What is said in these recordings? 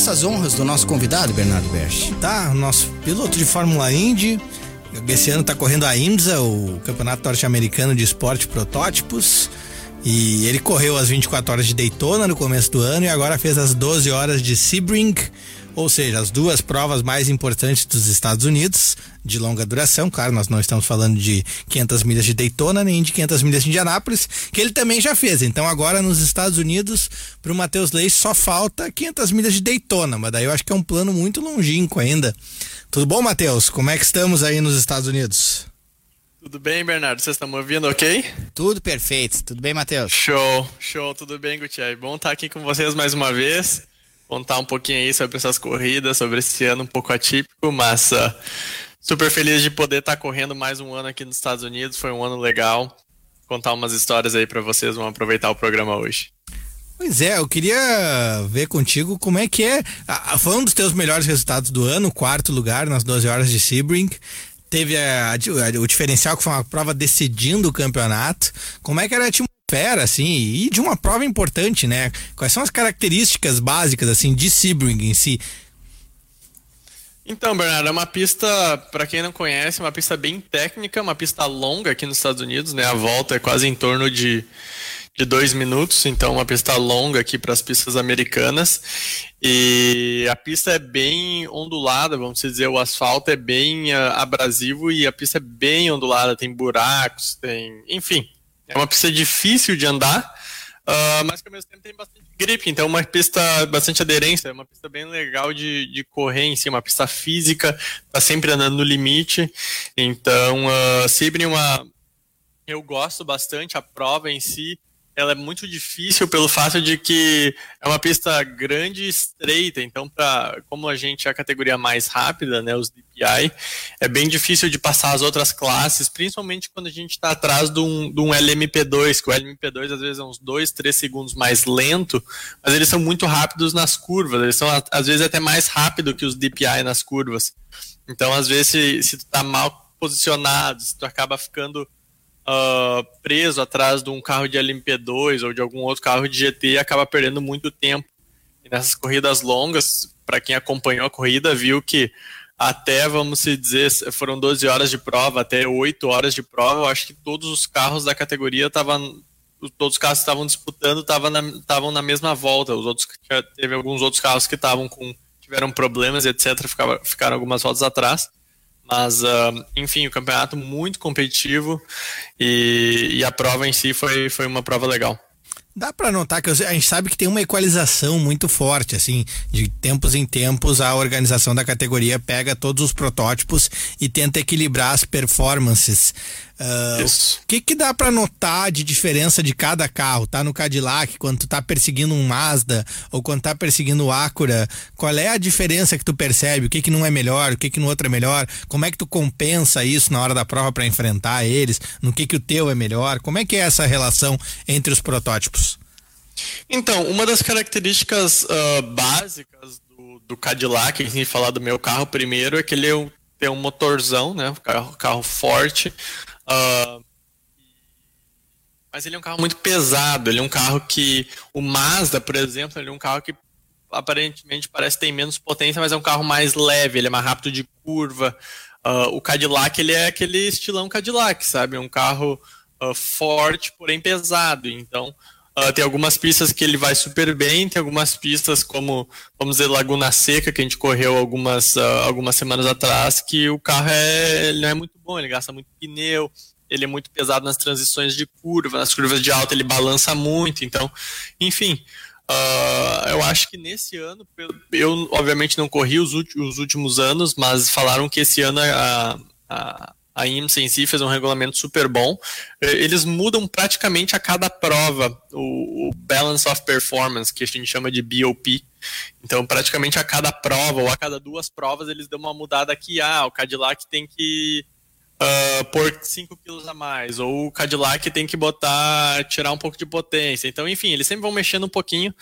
faça as honras do nosso convidado, Bernardo Berch. Tá, nosso piloto de Fórmula Indy. Esse ano está correndo a IMSA, o Campeonato Norte-Americano de Esporte Protótipos. E ele correu as 24 horas de Daytona no começo do ano e agora fez as 12 horas de Sebring, ou seja, as duas provas mais importantes dos Estados Unidos de longa duração. Claro, nós não estamos falando de 500 milhas de Daytona nem de 500 milhas de Indianápolis, que ele também já fez. Então agora nos Estados Unidos, para o Matheus Leite só falta 500 milhas de Daytona, mas daí eu acho que é um plano muito longínquo ainda. Tudo bom, Matheus? Como é que estamos aí nos Estados Unidos? Tudo bem, Bernardo? Vocês estão me ouvindo ok? Tudo perfeito. Tudo bem, Matheus? Show, show. Tudo bem, Gutiérrez? Bom estar aqui com vocês mais uma vez. Contar um pouquinho aí sobre essas corridas, sobre esse ano um pouco atípico, mas uh, super feliz de poder estar correndo mais um ano aqui nos Estados Unidos. Foi um ano legal. Contar umas histórias aí para vocês. Vamos aproveitar o programa hoje. Pois é, eu queria ver contigo como é que é. Foi um dos teus melhores resultados do ano, quarto lugar nas 12 horas de Sebring teve a, a, o diferencial que foi uma prova decidindo o campeonato. Como é que era a assim, e de uma prova importante, né? Quais são as características básicas, assim, de Sebring em si? Então, Bernardo, é uma pista, para quem não conhece, uma pista bem técnica, uma pista longa aqui nos Estados Unidos, né? A volta é quase em torno de de dois minutos, então uma pista longa aqui para as pistas americanas. E a pista é bem ondulada, vamos dizer, o asfalto é bem uh, abrasivo e a pista é bem ondulada, tem buracos, tem. Enfim, é uma pista difícil de andar, uh, mas que ao mesmo tempo tem bastante grip, então é uma pista bastante aderência, é uma pista bem legal de, de correr em si, uma pista física, tá sempre andando no limite. Então, uh, sempre uma. Eu gosto bastante, a prova em si ela é muito difícil pelo fato de que é uma pista grande e estreita, então como a gente é a categoria mais rápida, né, os DPI, é bem difícil de passar as outras classes, principalmente quando a gente está atrás de um, de um LMP2, que o LMP2 às vezes é uns 2, 3 segundos mais lento, mas eles são muito rápidos nas curvas, eles são às vezes até mais rápido que os DPI nas curvas. Então, às vezes, se, se tu tá mal posicionado, se tu acaba ficando uh, preso atrás de um carro de LMP2 ou de algum outro carro de GT acaba perdendo muito tempo. E nessas corridas longas, para quem acompanhou a corrida, viu que até, vamos dizer, foram 12 horas de prova, até 8 horas de prova, eu acho que todos os carros da categoria estavam todos os carros estavam disputando estavam na, estavam na mesma volta. Os outros teve alguns outros carros que estavam com tiveram problemas, etc, ficaram algumas voltas atrás. Mas, uh, enfim, o campeonato muito competitivo e, e, a prova em si foi, foi uma prova legal. Dá para notar que a gente sabe que tem uma equalização muito forte, assim, de tempos em tempos a organização da categoria pega todos os protótipos e tenta equilibrar as performances. Uh, o que que dá para notar de diferença de cada carro? Tá no Cadillac, quando tu tá perseguindo um Mazda ou quando tá perseguindo o Acura, qual é a diferença que tu percebe? O que que não é melhor? O que que no outro é melhor? Como é que tu compensa isso na hora da prova para enfrentar eles? No que que o teu é melhor? Como é que é essa relação entre os protótipos? Então, uma das características uh, básicas do, do Cadillac, gente falar do meu carro primeiro, é que ele é tem um motorzão, né? Um carro, carro forte, Uh, mas ele é um carro muito pesado. Ele é um carro que. O Mazda, por exemplo, ele é um carro que aparentemente parece ter menos potência, mas é um carro mais leve, ele é mais rápido de curva. Uh, o Cadillac, ele é aquele estilão Cadillac, sabe? É um carro uh, forte, porém pesado. Então, uh, tem algumas pistas que ele vai super bem, tem algumas pistas como, vamos dizer, Laguna Seca, que a gente correu algumas, algumas semanas atrás, que o carro é, não é muito bom, ele gasta muito pneu, ele é muito pesado nas transições de curva, nas curvas de alta ele balança muito, então, enfim, uh, eu acho que nesse ano, eu, obviamente não corri os, os, últimos anos, mas falaram que esse ano a, a, a IMSA em si fez um regulamento super bom, eles mudam praticamente a cada prova o, Balance of Performance, que a gente chama de BOP, então, praticamente a cada prova ou a cada duas provas, eles dão uma mudada aqui. Ah, o Cadillac tem que uh, por 5 quilos a mais, ou o Cadillac tem que botar, tirar um pouco de potência. Então, enfim, eles sempre vão mexendo um pouquinho,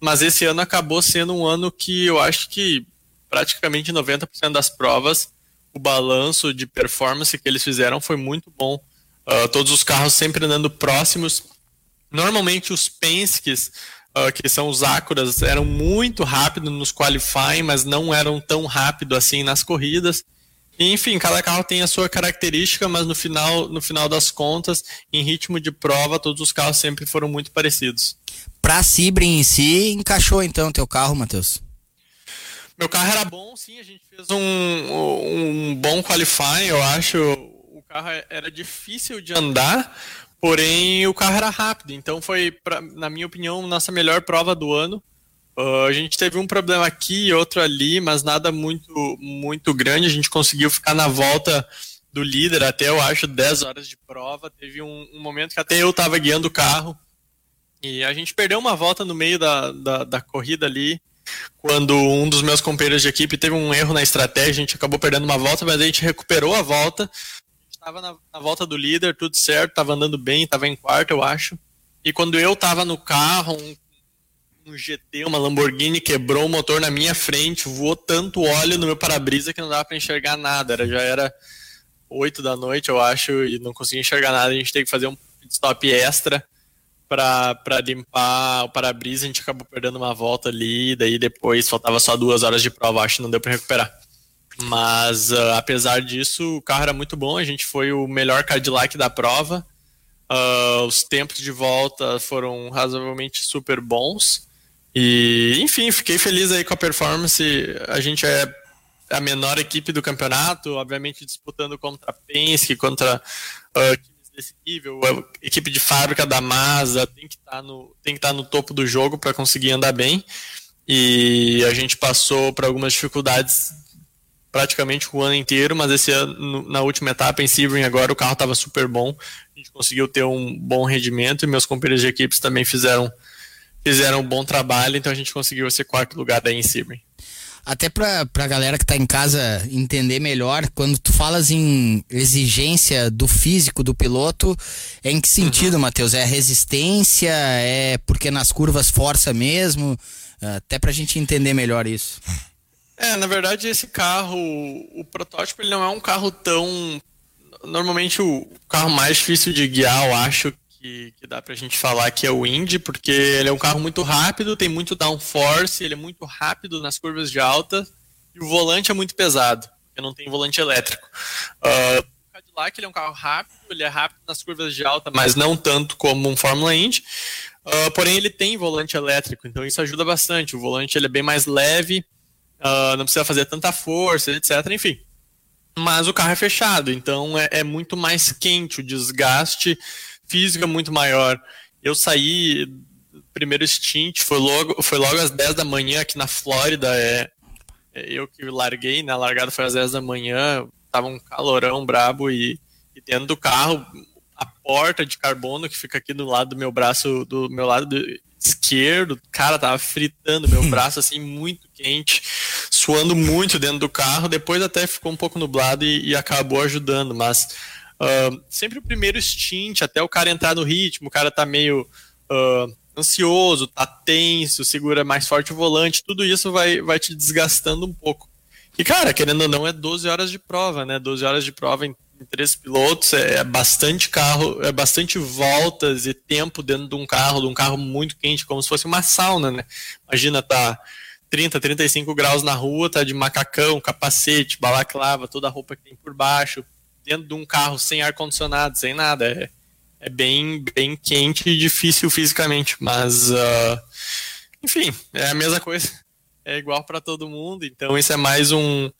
mas esse ano acabou sendo um ano que eu acho que praticamente 90% das provas, o balanço de performance que eles fizeram foi muito bom. Uh, todos os carros sempre andando próximos. Normalmente os Penske's uh, que são os Acuras, eram muito rápidos nos qualifying, mas não eram tão rápido assim nas corridas. Enfim, cada carro tem a sua característica, mas no final, no final das contas, em ritmo de prova, todos os carros sempre foram muito parecidos. Pra Sebring em si, encaixou então teu carro, Matheus? Meu carro era bom, sim, a gente fez um, um bom qualifying, eu acho. O carro era difícil de andar, porém o carro era rápido, então foi, pra, na minha opinião, nossa melhor prova do ano. Uh, a gente teve um problema aqui e outro ali, mas nada muito, muito grande. A gente conseguiu ficar na volta do líder até, eu acho, 10 horas de prova. Teve um, um momento que até eu estava guiando o carro e a gente perdeu uma volta no meio da, da, da, corrida ali. Quando um dos meus companheiros de equipe teve um erro na estratégia, a gente acabou perdendo uma volta, mas a gente recuperou a volta. Estava na, na volta do líder, tudo certo, estava andando bem, estava em quarto, eu acho. E quando eu estava no carro, um um GT, uma Lamborghini, quebrou o motor na minha frente, voou tanto óleo no meu para-brisa que não dava para enxergar nada. Era, já era 8 da noite, eu acho, e não conseguia enxergar nada. A gente teve que fazer um stop extra para limpar o para-brisa. A gente acabou perdendo uma volta ali, daí depois faltava só duas horas de prova, acho que não deu para recuperar. Mas uh, apesar disso, o carro era muito bom. A gente foi o melhor Cadillac da prova. Uh, os tempos de volta foram razoavelmente super bons. E, enfim, fiquei feliz aí com a performance. A gente é a menor equipe do campeonato, obviamente disputando contra a Penske, contra uh, desse nível, a equipe de fábrica da Mazda tem que estar tá no, tem que tá no topo do jogo para conseguir andar bem. E a gente passou por algumas dificuldades praticamente o ano inteiro, mas esse ano, na última etapa em Sebring agora o carro estava super bom, a gente conseguiu ter um bom rendimento e meus companheiros de equipes também fizeram fizeram um bom trabalho, então a gente conseguiu esse quarto lugar daí em Sebring. Até para a galera que está em casa entender melhor, quando tu falas em exigência do físico do piloto, é em que sentido, uhum. Matheus? É resistência? É porque nas curvas força mesmo? Até para a gente entender melhor isso. É, na verdade, esse carro, o protótipo, ele não é um carro tão. Normalmente, o carro mais difícil de guiar, eu acho, que, que dá pra gente falar que é o Indy, porque ele é um carro muito rápido, tem muito downforce, ele é muito rápido nas curvas de alta e o volante é muito pesado, porque não tem volante elétrico. Uh, o Cadillac ele é um carro rápido, ele é rápido nas curvas de alta, mas não tanto como um Fórmula Indy. Uh, porém, ele tem volante elétrico, então isso ajuda bastante. O volante ele é bem mais leve, uh, não precisa fazer tanta força, etc. Enfim. Mas o carro é fechado, então é, é muito mais quente, o desgaste física muito maior. Eu saí, primeiro stint, foi logo, foi logo às 10 da manhã aqui na Flórida. É, é eu que larguei, né? A largada foi às 10 da manhã, tava um calorão brabo e, e dentro do carro, a porta de carbono que fica aqui do lado do meu braço, do meu lado esquerdo, cara, tava fritando meu braço assim, muito quente, suando muito dentro do carro. Depois até ficou um pouco nublado e, e acabou ajudando, mas Uh, sempre o primeiro stint, até o cara entrar no ritmo, o cara tá meio uh, ansioso, tá tenso, segura mais forte o volante, tudo isso vai, vai te desgastando um pouco. E, cara, querendo ou não, é 12 horas de prova, né? 12 horas de prova em, em três pilotos, é, é, bastante carro, é bastante voltas e tempo dentro de um carro, de um carro muito quente, como se fosse uma sauna, né? Imagina, tá 30, 35 graus na rua, tá de macacão, capacete, balaclava, toda a roupa que tem por baixo, dentro de um carro sem ar-condicionado, sem nada. É, é bem, bem quente e difícil fisicamente, mas uh, enfim, é a mesma coisa. É igual para todo mundo, então isso é mais um,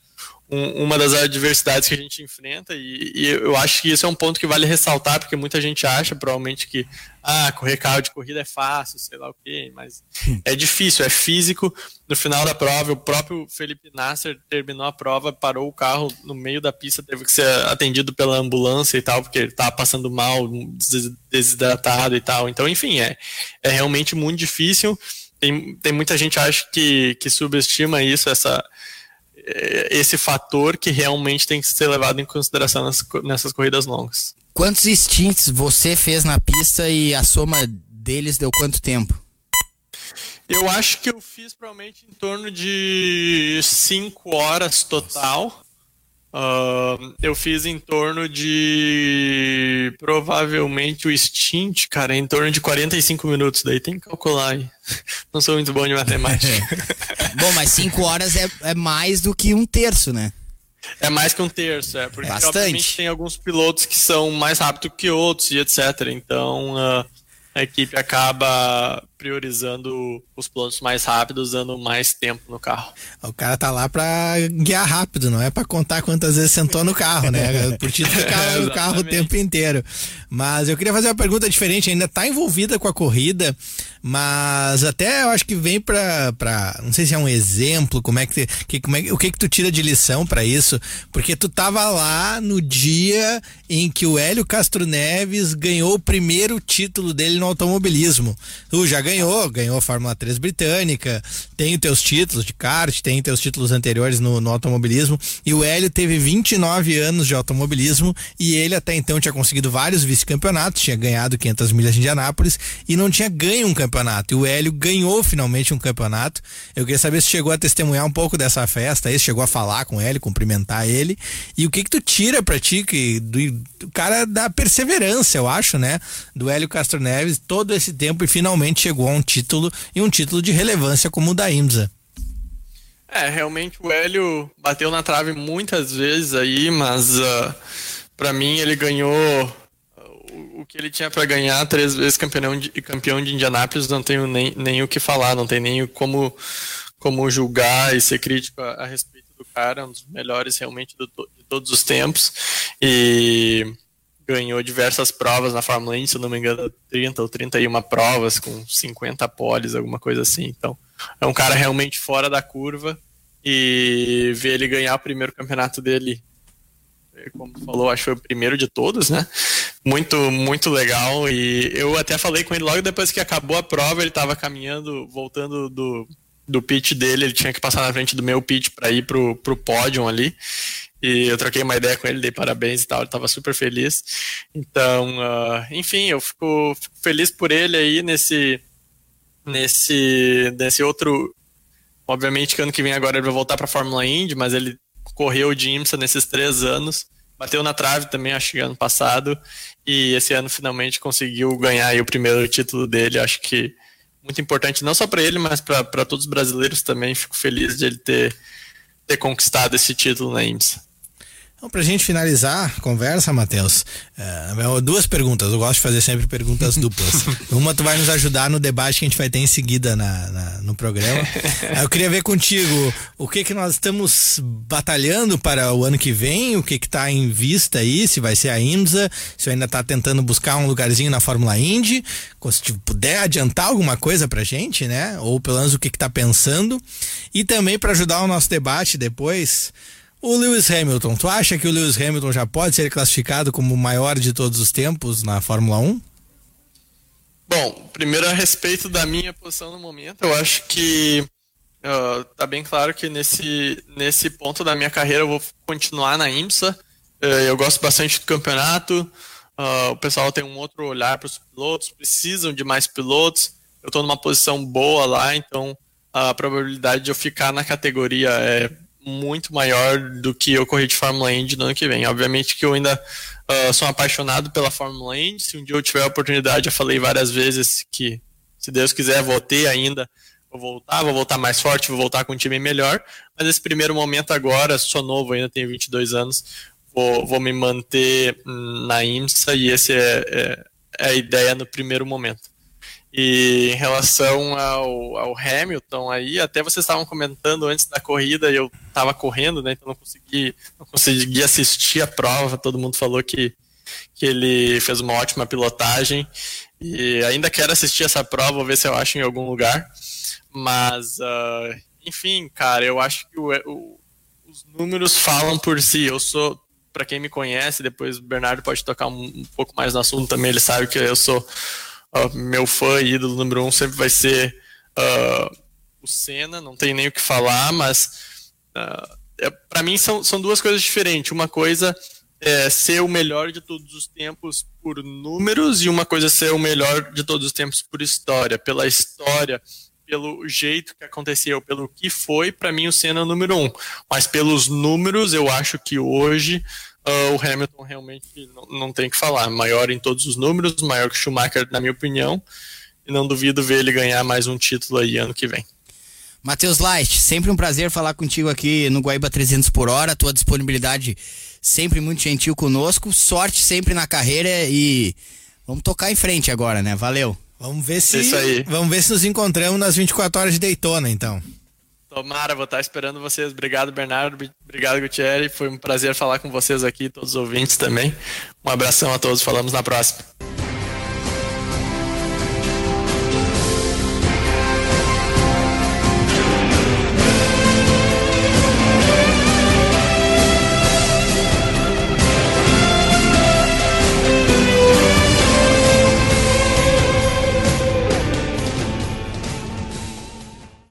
um, uma das adversidades que a gente enfrenta e, e, eu acho que isso é um ponto que vale ressaltar porque muita gente acha provavelmente que ah correr carro de corrida é fácil sei lá o quê mas é difícil é físico. No final da prova o próprio Felipe Nasser terminou a prova parou o carro no meio da pista teve que ser atendido pela ambulância e tal porque ele estava passando mal desidratado e tal. Então enfim é é realmente muito difícil. Tem, tem muita gente acha que, que subestima isso essa esse fator que realmente tem que ser levado em consideração nas, nessas corridas longas. Quantos stints você fez na pista e a soma deles deu quanto tempo? Eu acho que eu fiz provavelmente em torno de 5 horas total. Uh, eu fiz em torno de. Provavelmente o stint, cara, em torno de 45 minutos. Daí tem que calcular aí. Não sou muito bom de matemática. bom, mas 5 horas é, é mais do que um terço, né? É mais que um terço, é. Porque Bastante. obviamente tem alguns pilotos que são mais rápidos que outros e etc. Então. Uh, a equipe acaba priorizando os pilotos mais rápidos, dando mais tempo no carro. O cara tá lá para guiar rápido, não é para contar quantas vezes sentou no carro, né? Por ti ficar no carro o tempo inteiro. Mas eu queria fazer uma pergunta diferente, ainda tá envolvida com a corrida, mas até eu acho que vem para, não sei se é um exemplo, como é que, que como é, o que que tu tira de lição para isso? Porque tu tava lá no dia em que o Hélio Castro Neves ganhou o primeiro título dele no automobilismo. Tu já ganhou, ganhou a Fórmula 3 britânica, tem os teus títulos de kart, tem teus títulos anteriores no, no automobilismo, e o Hélio teve 29 anos de automobilismo e ele até então tinha conseguido vários vice-campeonatos, tinha ganhado 500 milhas de Indianápolis e não tinha ganho um campeonato. E o Hélio ganhou finalmente um campeonato. Eu queria saber se chegou a testemunhar um pouco dessa festa aí, se chegou a falar com ele, cumprimentar ele. E o que que tu tira pra ti que, do, do cara da perseverança, eu acho, né? Do Hélio Castro Neves todo esse tempo e finalmente chegou a um título e um título de relevância como o da IMSA. É, realmente o Hélio bateu na trave muitas vezes aí, mas uh, para mim ele ganhou uh, o que ele tinha para ganhar, três vezes campeão de, campeão de Indianápolis, não tenho nem, nem o que falar, não tem nem como, como julgar e ser crítico a, a respeito do cara, um dos melhores realmente do, de todos os tempos. E ganhou diversas provas na Fórmula 1, se não me engano, 30 ou 31 provas com 50 poles, alguma coisa assim. Então, é um cara realmente fora da curva e ver ele ganhar o primeiro campeonato dele, como falou, acho que foi o primeiro de todos, né? Muito, muito legal. E eu até falei com ele logo depois que acabou a prova, ele estava caminhando, voltando do, do pit dele, ele tinha que passar na frente do meu pit para ir pro, pro pódio ali. E eu troquei uma ideia com ele, dei parabéns e tal, ele estava super feliz. Então, uh, enfim, eu fico, fico, feliz por ele aí nesse, nesse, nesse outro. Obviamente que ano que vem agora ele vai voltar para a Fórmula Indy, mas ele correu de IMSA nesses três anos, bateu na trave também, acho que ano passado, e esse ano finalmente conseguiu ganhar o primeiro título dele. Acho que muito importante, não só para ele, mas para todos os brasileiros também. Fico feliz de ele ter, ter conquistado esse título na IMSA. Então, para a gente finalizar a conversa, Matheus, é, duas perguntas. Eu gosto de fazer sempre perguntas duplas. Uma tu vai nos ajudar no debate que a gente vai ter em seguida na, na no programa. Eu queria ver contigo o que que nós estamos batalhando para o ano que vem, o que que está em vista aí, se vai ser a IMSA, se ainda está tentando buscar um lugarzinho na Fórmula Indy, se puder adiantar alguma coisa para gente, né? Ou pelo menos o que que tá pensando. E também para ajudar o nosso debate depois, o Lewis Hamilton, tu acha que o Lewis Hamilton já pode ser classificado como o maior de todos os tempos na Fórmula 1? Bom, primeiro a respeito da minha posição no momento, eu acho que uh, tá bem claro que nesse, nesse ponto da minha carreira eu vou continuar na IMSA. Uh, eu gosto bastante do campeonato. Uh, o pessoal tem um outro olhar para os pilotos, precisam de mais pilotos. Eu estou numa posição boa lá, então a probabilidade de eu ficar na categoria é muito maior do que eu correr de Fórmula Indy no ano que vem. Obviamente que eu ainda uh, sou apaixonado pela Fórmula Indy. Se um dia eu tiver a oportunidade, eu falei várias vezes que, se Deus quiser, vou ter ainda. Vou voltar, vou voltar mais forte, vou voltar com um time melhor. Mas esse primeiro momento agora, sou novo ainda, tenho 22 anos, vou, vou me manter na IMSA e essa é, é, é a ideia no primeiro momento. E em relação ao, ao Hamilton aí, até vocês estavam comentando antes da corrida, eu estava correndo, né? Então não consegui, não consegui assistir a prova. Todo mundo falou que, que ele fez uma ótima pilotagem. E ainda quero assistir essa prova, ver se eu acho em algum lugar. Mas, uh, enfim, cara, eu acho que o, o, os números falam por si. Eu sou, para quem me conhece, depois o Bernardo pode tocar um, um pouco mais no assunto também, ele sabe que eu sou Uh, meu fã e ídolo número um sempre vai ser uh, o Senna, não tem nem o que falar, mas uh, é, para mim são, são duas coisas diferentes. Uma coisa é ser o melhor de todos os tempos por números e uma coisa é ser o melhor de todos os tempos por história. Pela história, pelo jeito que aconteceu, pelo que foi, para mim o Senna é o número um. Mas pelos números, eu acho que hoje uh, o Hamilton realmente não, não tem que falar. Maior em todos os números, maior que o Schumacher, na minha opinião. E não duvido ver ele ganhar mais um título aí ano que vem. Matheus Light, sempre um prazer falar contigo aqui no Guaíba 300 por hora. Tua disponibilidade sempre muito gentil conosco. Sorte sempre na carreira e vamos tocar em frente agora, né? Valeu. Vamos ver se vamos ver se nos encontramos nas 24 horas de Daytona, então. Tomara, vou estar esperando vocês. Obrigado, Bernardo. Obrigado, Gutierrez. Foi um prazer falar com vocês aqui, todos os ouvintes também. Um abração a todos. Falamos na próxima.